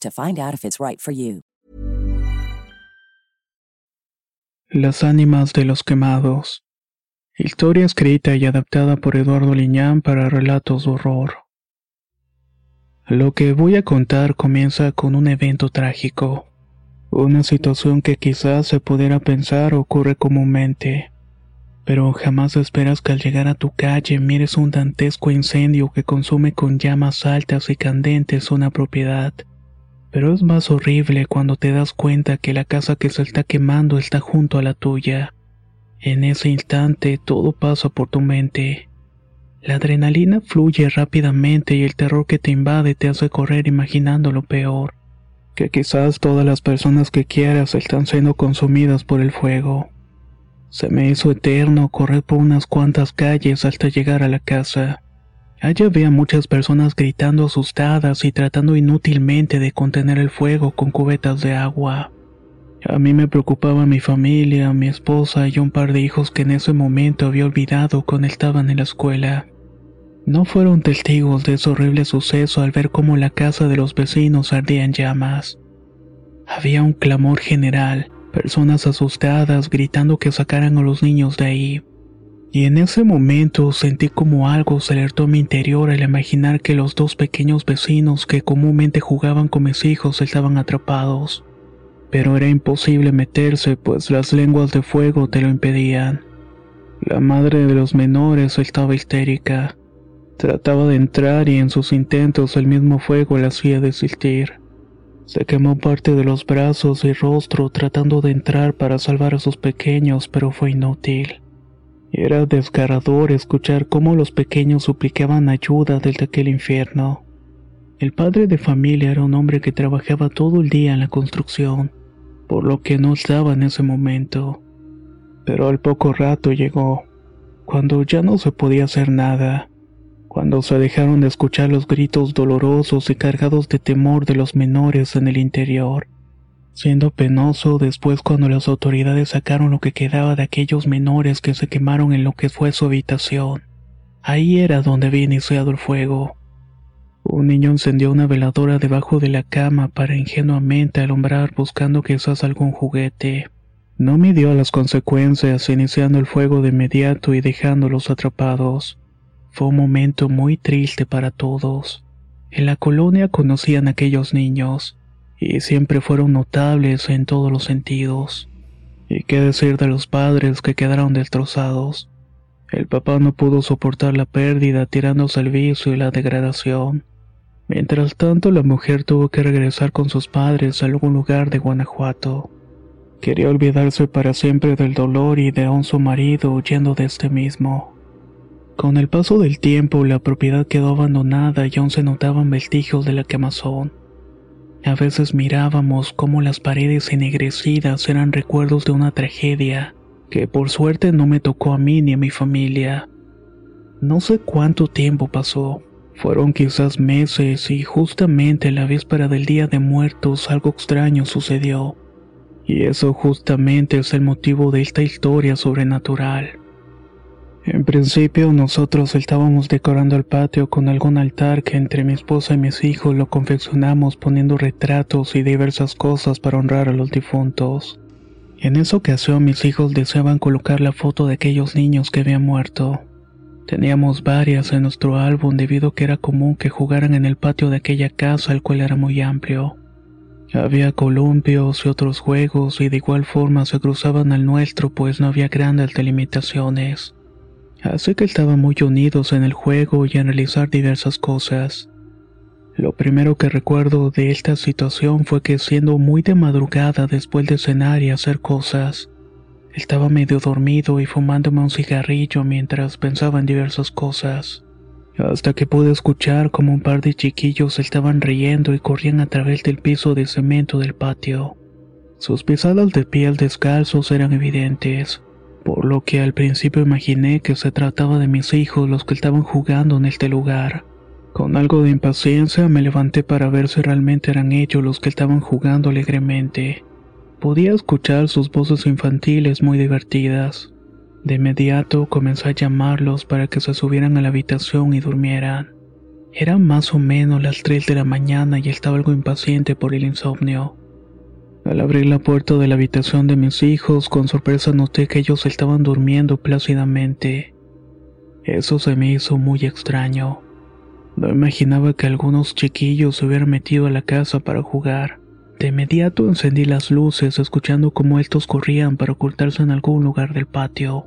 to find out if it's right for you. Las ánimas de los quemados. Historia escrita y adaptada por Eduardo Liñán para relatos de horror. Lo que voy a contar comienza con un evento trágico. Una situación que quizás se pudiera pensar ocurre comúnmente. Pero jamás esperas que al llegar a tu calle mires un dantesco incendio que consume con llamas altas y candentes una propiedad. Pero es más horrible cuando te das cuenta que la casa que se está quemando está junto a la tuya. En ese instante todo pasa por tu mente. La adrenalina fluye rápidamente y el terror que te invade te hace correr imaginando lo peor. Que quizás todas las personas que quieras están siendo consumidas por el fuego. Se me hizo eterno correr por unas cuantas calles hasta llegar a la casa. Allá había muchas personas gritando asustadas y tratando inútilmente de contener el fuego con cubetas de agua. A mí me preocupaba mi familia, mi esposa y un par de hijos que en ese momento había olvidado cuando estaban en la escuela. No fueron testigos de ese horrible suceso al ver cómo la casa de los vecinos ardía en llamas. Había un clamor general, personas asustadas gritando que sacaran a los niños de ahí. Y en ese momento sentí como algo se alertó a mi interior al imaginar que los dos pequeños vecinos que comúnmente jugaban con mis hijos estaban atrapados. Pero era imposible meterse pues las lenguas de fuego te lo impedían. La madre de los menores estaba histérica. Trataba de entrar y en sus intentos el mismo fuego la hacía desistir. Se quemó parte de los brazos y rostro tratando de entrar para salvar a sus pequeños, pero fue inútil. Era desgarrador escuchar cómo los pequeños suplicaban ayuda desde aquel infierno. El padre de familia era un hombre que trabajaba todo el día en la construcción, por lo que no estaba en ese momento. Pero al poco rato llegó, cuando ya no se podía hacer nada, cuando se dejaron de escuchar los gritos dolorosos y cargados de temor de los menores en el interior siendo penoso después cuando las autoridades sacaron lo que quedaba de aquellos menores que se quemaron en lo que fue su habitación. Ahí era donde había iniciado el fuego. Un niño encendió una veladora debajo de la cama para ingenuamente alumbrar buscando quizás algún juguete. No midió las consecuencias iniciando el fuego de inmediato y dejándolos atrapados. Fue un momento muy triste para todos. En la colonia conocían a aquellos niños y siempre fueron notables en todos los sentidos. Y qué decir de los padres que quedaron destrozados. El papá no pudo soportar la pérdida tirándose al vicio y la degradación. Mientras tanto, la mujer tuvo que regresar con sus padres a algún lugar de Guanajuato. Quería olvidarse para siempre del dolor y de su marido huyendo de este mismo. Con el paso del tiempo, la propiedad quedó abandonada y aún se notaban vestigios de la quemazón. A veces mirábamos cómo las paredes ennegrecidas eran recuerdos de una tragedia que por suerte no me tocó a mí ni a mi familia. No sé cuánto tiempo pasó. Fueron quizás meses y justamente la víspera del Día de Muertos algo extraño sucedió. Y eso justamente es el motivo de esta historia sobrenatural. En principio nosotros estábamos decorando el patio con algún altar que entre mi esposa y mis hijos lo confeccionamos poniendo retratos y diversas cosas para honrar a los difuntos. En esa ocasión mis hijos deseaban colocar la foto de aquellos niños que habían muerto. Teníamos varias en nuestro álbum debido a que era común que jugaran en el patio de aquella casa el cual era muy amplio. Había columpios y otros juegos y de igual forma se cruzaban al nuestro pues no había grandes delimitaciones. Así que estaban muy unidos en el juego y en realizar diversas cosas. Lo primero que recuerdo de esta situación fue que siendo muy de madrugada después de cenar y hacer cosas, estaba medio dormido y fumándome un cigarrillo mientras pensaba en diversas cosas. Hasta que pude escuchar como un par de chiquillos estaban riendo y corrían a través del piso de cemento del patio. Sus pisadas de piel descalzos eran evidentes, por lo que al principio imaginé que se trataba de mis hijos los que estaban jugando en este lugar. Con algo de impaciencia me levanté para ver si realmente eran ellos los que estaban jugando alegremente. Podía escuchar sus voces infantiles muy divertidas. De inmediato comencé a llamarlos para que se subieran a la habitación y durmieran. Eran más o menos las 3 de la mañana y estaba algo impaciente por el insomnio. Al abrir la puerta de la habitación de mis hijos, con sorpresa noté que ellos estaban durmiendo plácidamente. Eso se me hizo muy extraño. No imaginaba que algunos chiquillos se hubieran metido a la casa para jugar. De inmediato encendí las luces, escuchando cómo estos corrían para ocultarse en algún lugar del patio.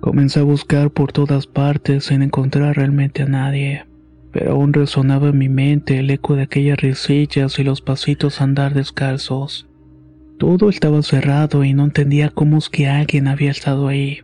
Comencé a buscar por todas partes sin encontrar realmente a nadie, pero aún resonaba en mi mente el eco de aquellas risillas y los pasitos a andar descalzos. Todo estaba cerrado y no entendía cómo es que alguien había estado ahí.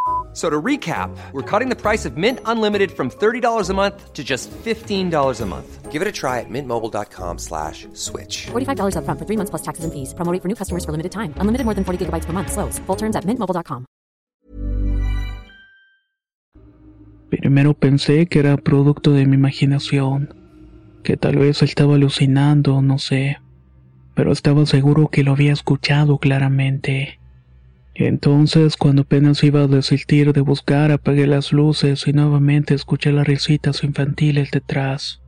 So to recap, we're cutting the price of Mint Unlimited from $30 a month to just $15 a month. Give it a try at mintmobile.com slash switch. $45 up front for three months plus taxes and fees. Promo rate for new customers for limited time. Unlimited more than 40 gigabytes per month. Slows. Full terms at mintmobile.com. Primero pensé que era producto de mi imaginación, que tal vez estaba alucinando, no sé, pero estaba seguro que lo había escuchado claramente. Entonces, cuando apenas iba a desistir de buscar, apagué las luces y nuevamente escuché las risitas infantiles detrás.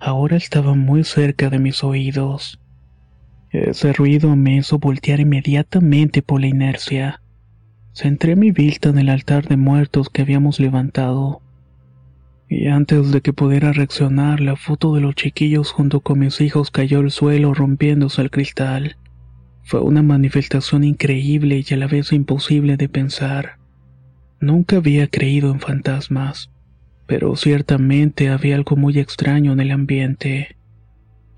Ahora estaba muy cerca de mis oídos. Ese ruido me hizo voltear inmediatamente por la inercia. Centré mi vista en el altar de muertos que habíamos levantado. Y antes de que pudiera reaccionar, la foto de los chiquillos junto con mis hijos cayó al suelo rompiéndose el cristal. Fue una manifestación increíble y a la vez imposible de pensar. Nunca había creído en fantasmas, pero ciertamente había algo muy extraño en el ambiente.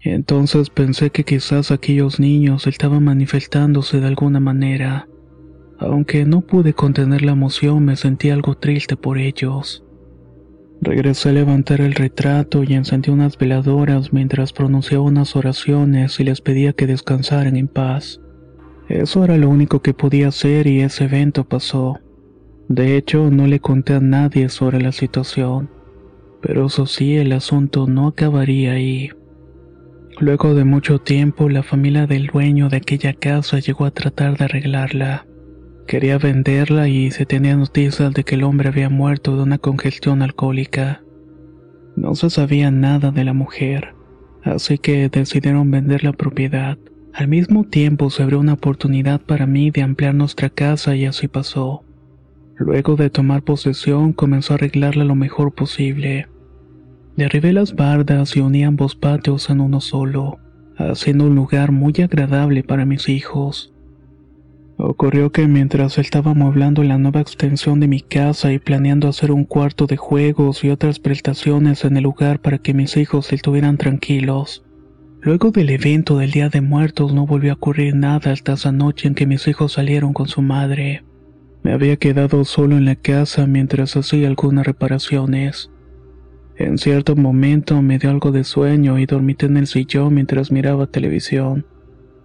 Entonces pensé que quizás aquellos niños estaban manifestándose de alguna manera. Aunque no pude contener la emoción, me sentí algo triste por ellos. Regresé a levantar el retrato y encendí unas veladoras mientras pronunciaba unas oraciones y les pedía que descansaran en paz. Eso era lo único que podía hacer y ese evento pasó. De hecho, no le conté a nadie sobre la situación. Pero eso sí, el asunto no acabaría ahí. Luego de mucho tiempo, la familia del dueño de aquella casa llegó a tratar de arreglarla. Quería venderla y se tenía noticias de que el hombre había muerto de una congestión alcohólica. No se sabía nada de la mujer, así que decidieron vender la propiedad. Al mismo tiempo se abrió una oportunidad para mí de ampliar nuestra casa y así pasó. Luego de tomar posesión comenzó a arreglarla lo mejor posible. Derribé las bardas y uní ambos patios en uno solo, haciendo un lugar muy agradable para mis hijos. Ocurrió que mientras estaba amueblando la nueva extensión de mi casa y planeando hacer un cuarto de juegos y otras prestaciones en el lugar para que mis hijos estuvieran tranquilos, luego del evento del Día de Muertos no volvió a ocurrir nada hasta esa noche en que mis hijos salieron con su madre. Me había quedado solo en la casa mientras hacía algunas reparaciones. En cierto momento me dio algo de sueño y dormí en el sillón mientras miraba televisión.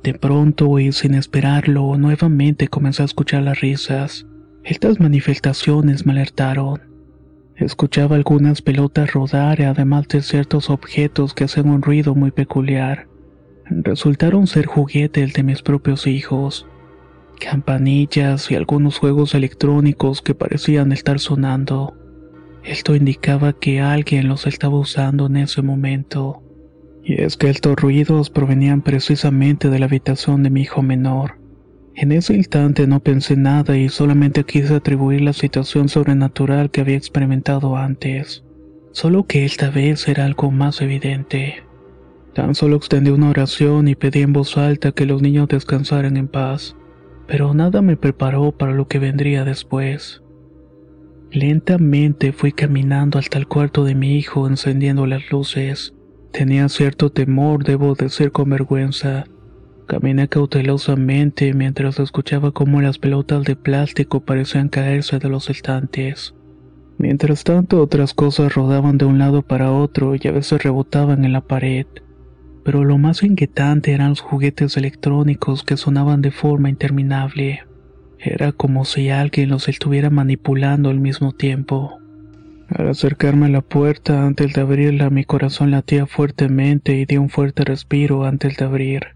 De pronto y sin esperarlo, nuevamente comencé a escuchar las risas. Estas manifestaciones me alertaron. Escuchaba algunas pelotas rodar, además de ciertos objetos que hacían un ruido muy peculiar. Resultaron ser juguetes de mis propios hijos. Campanillas y algunos juegos electrónicos que parecían estar sonando. Esto indicaba que alguien los estaba usando en ese momento. Y es que estos ruidos provenían precisamente de la habitación de mi hijo menor. En ese instante no pensé nada y solamente quise atribuir la situación sobrenatural que había experimentado antes. Solo que esta vez era algo más evidente. Tan solo extendí una oración y pedí en voz alta que los niños descansaran en paz, pero nada me preparó para lo que vendría después. Lentamente fui caminando hasta el cuarto de mi hijo encendiendo las luces. Tenía cierto temor, debo decir con vergüenza. Caminé cautelosamente mientras escuchaba cómo las pelotas de plástico parecían caerse de los estantes. Mientras tanto otras cosas rodaban de un lado para otro y a veces rebotaban en la pared. Pero lo más inquietante eran los juguetes electrónicos que sonaban de forma interminable. Era como si alguien los estuviera manipulando al mismo tiempo. Al acercarme a la puerta antes de abrirla mi corazón latía fuertemente y di un fuerte respiro antes de abrir.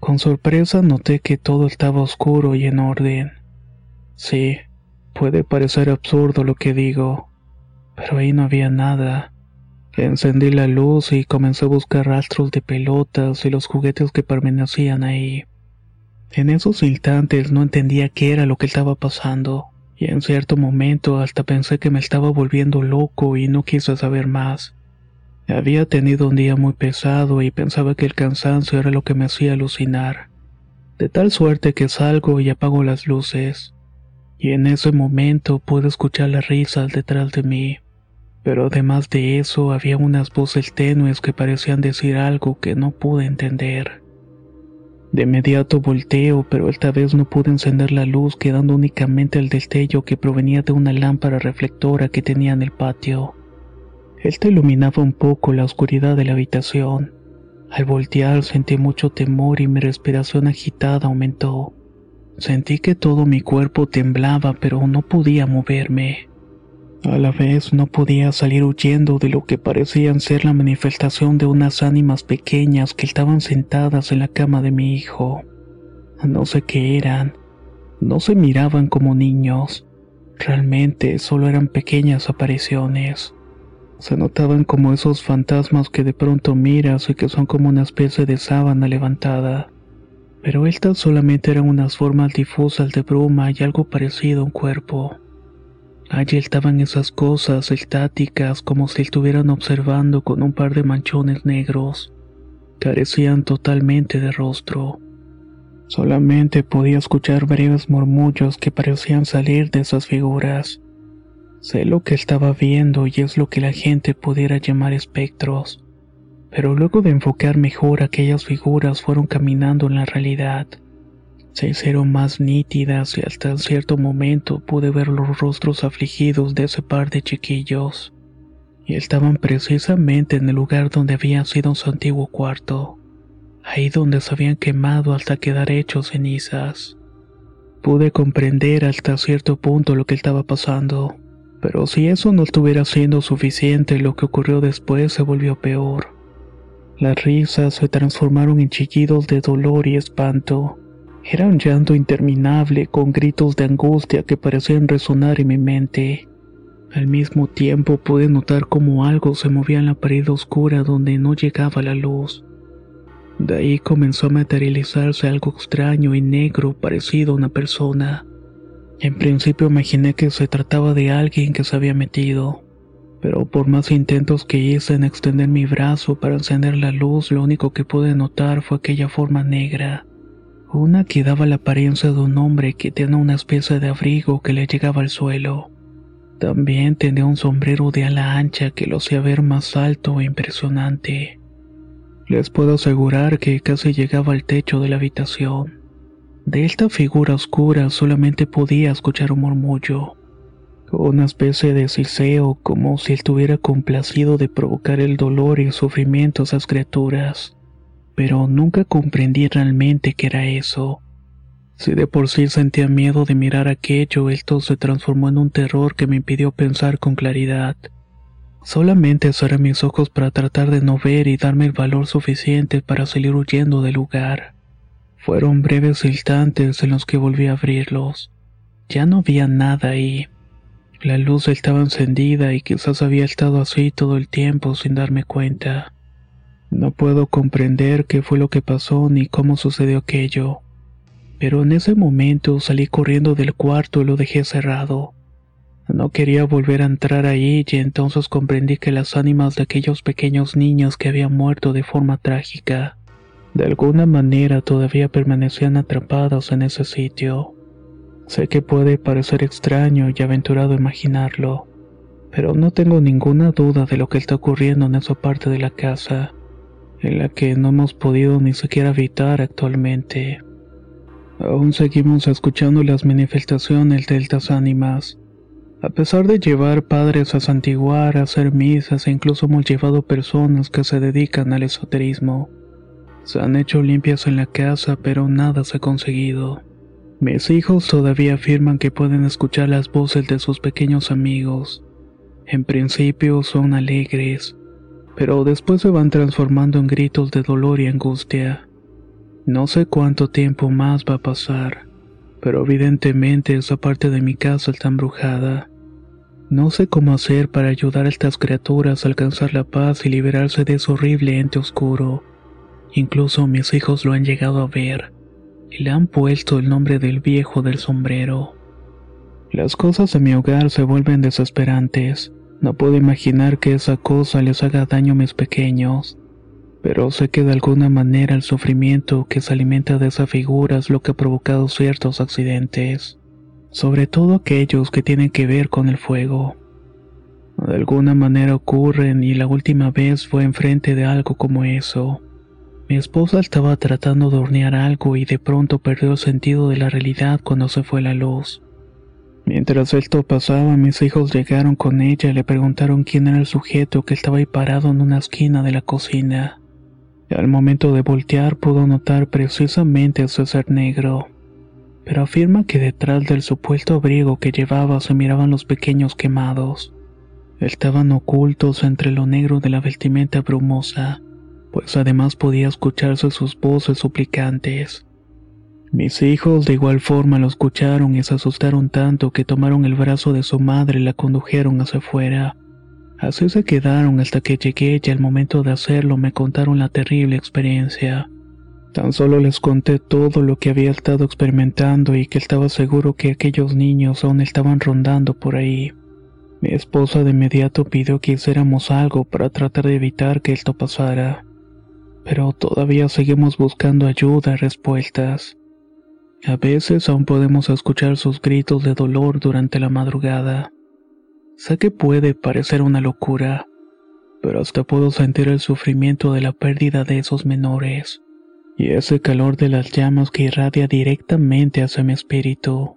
Con sorpresa noté que todo estaba oscuro y en orden. Sí, puede parecer absurdo lo que digo, pero ahí no había nada. Encendí la luz y comencé a buscar rastros de pelotas y los juguetes que permanecían ahí. En esos instantes no entendía qué era lo que estaba pasando, y en cierto momento hasta pensé que me estaba volviendo loco y no quise saber más. Había tenido un día muy pesado y pensaba que el cansancio era lo que me hacía alucinar. De tal suerte que salgo y apago las luces. Y en ese momento pude escuchar las risas detrás de mí. Pero además de eso había unas voces tenues que parecían decir algo que no pude entender. De inmediato volteo, pero esta vez no pude encender la luz, quedando únicamente el destello que provenía de una lámpara reflectora que tenía en el patio. Esta iluminaba un poco la oscuridad de la habitación. Al voltear sentí mucho temor y mi respiración agitada aumentó. Sentí que todo mi cuerpo temblaba, pero no podía moverme. A la vez no podía salir huyendo de lo que parecían ser la manifestación de unas ánimas pequeñas que estaban sentadas en la cama de mi hijo. No sé qué eran. No se miraban como niños. Realmente solo eran pequeñas apariciones. Se notaban como esos fantasmas que de pronto miras y que son como una especie de sábana levantada. Pero estas solamente eran unas formas difusas de bruma y algo parecido a un cuerpo. Allí estaban esas cosas estáticas como si estuvieran observando con un par de manchones negros. Carecían totalmente de rostro. Solamente podía escuchar breves murmullos que parecían salir de esas figuras. Sé lo que estaba viendo y es lo que la gente pudiera llamar espectros. Pero luego de enfocar mejor aquellas figuras fueron caminando en la realidad se hicieron más nítidas y hasta cierto momento pude ver los rostros afligidos de ese par de chiquillos. Y estaban precisamente en el lugar donde había sido su antiguo cuarto, ahí donde se habían quemado hasta quedar hechos cenizas. Pude comprender hasta cierto punto lo que estaba pasando, pero si eso no estuviera siendo suficiente, lo que ocurrió después se volvió peor. Las risas se transformaron en chillidos de dolor y espanto era un llanto interminable con gritos de angustia que parecían resonar en mi mente. Al mismo tiempo pude notar como algo se movía en la pared oscura donde no llegaba la luz. De ahí comenzó a materializarse algo extraño y negro parecido a una persona. En principio imaginé que se trataba de alguien que se había metido, pero por más intentos que hice en extender mi brazo para encender la luz, lo único que pude notar fue aquella forma negra, una que daba la apariencia de un hombre que tenía una especie de abrigo que le llegaba al suelo. También tenía un sombrero de ala ancha que lo hacía ver más alto e impresionante. Les puedo asegurar que casi llegaba al techo de la habitación. De esta figura oscura solamente podía escuchar un murmullo, una especie de siseo como si estuviera complacido de provocar el dolor y el sufrimiento a esas criaturas. Pero nunca comprendí realmente qué era eso. Si de por sí sentía miedo de mirar aquello, esto se transformó en un terror que me impidió pensar con claridad. Solamente cerré mis ojos para tratar de no ver y darme el valor suficiente para salir huyendo del lugar. Fueron breves instantes en los que volví a abrirlos. Ya no había nada ahí. La luz estaba encendida y quizás había estado así todo el tiempo sin darme cuenta. No puedo comprender qué fue lo que pasó ni cómo sucedió aquello pero en ese momento salí corriendo del cuarto y lo dejé cerrado. No quería volver a entrar ahí y entonces comprendí que las ánimas de aquellos pequeños niños que habían muerto de forma trágica, de alguna manera todavía permanecían atrapados en ese sitio. Sé que puede parecer extraño y aventurado imaginarlo, pero no tengo ninguna duda de lo que está ocurriendo en esa parte de la casa, en la que no hemos podido ni siquiera habitar actualmente. Aún seguimos escuchando las manifestaciones de estas ánimas. A pesar de llevar padres a santiguar, a hacer misas e incluso hemos llevado personas que se dedican al esoterismo. Se han hecho limpias en la casa, pero nada se ha conseguido. Mis hijos todavía afirman que pueden escuchar las voces de sus pequeños amigos. En principio son alegres, pero después se van transformando en gritos de dolor y angustia. No sé cuánto tiempo más va a pasar, pero evidentemente esa parte de mi casa está embrujada. No sé cómo hacer para ayudar a estas criaturas a alcanzar la paz y liberarse de ese horrible ente oscuro. Incluso mis hijos lo han llegado a ver y le han puesto el nombre del viejo del sombrero. Las cosas en mi hogar se vuelven desesperantes. No puedo imaginar que esa cosa les haga daño a mis pequeños pero sé que de alguna manera el sufrimiento que se alimenta de esa figura es lo que ha provocado ciertos accidentes, sobre todo aquellos que tienen que ver con el fuego. De alguna manera ocurren y la última vez fue enfrente de algo como eso. Mi esposa estaba tratando de hornear algo y de pronto perdió el sentido de la realidad cuando se fue la luz. Mientras esto pasaba, mis hijos llegaron con ella y le preguntaron quién era el sujeto que estaba ahí parado en una esquina de la cocina. Al momento de voltear pudo notar precisamente ese ser negro, pero afirma que detrás del supuesto abrigo que llevaba se miraban los pequeños quemados. Estaban ocultos entre lo negro de la vestimenta brumosa, pues además podía escucharse sus voces suplicantes. Mis hijos de igual forma lo escucharon y se asustaron tanto que tomaron el brazo de su madre y la condujeron hacia afuera. Así se quedaron hasta que llegué y al momento de hacerlo me contaron la terrible experiencia. Tan solo les conté todo lo que había estado experimentando y que estaba seguro que aquellos niños aún estaban rondando por ahí. Mi esposa de inmediato pidió que hiciéramos algo para tratar de evitar que esto pasara. Pero todavía seguimos buscando ayuda y respuestas. A veces aún podemos escuchar sus gritos de dolor durante la madrugada. Sé que puede parecer una locura, pero hasta puedo sentir el sufrimiento de la pérdida de esos menores y ese calor de las llamas que irradia directamente hacia mi espíritu.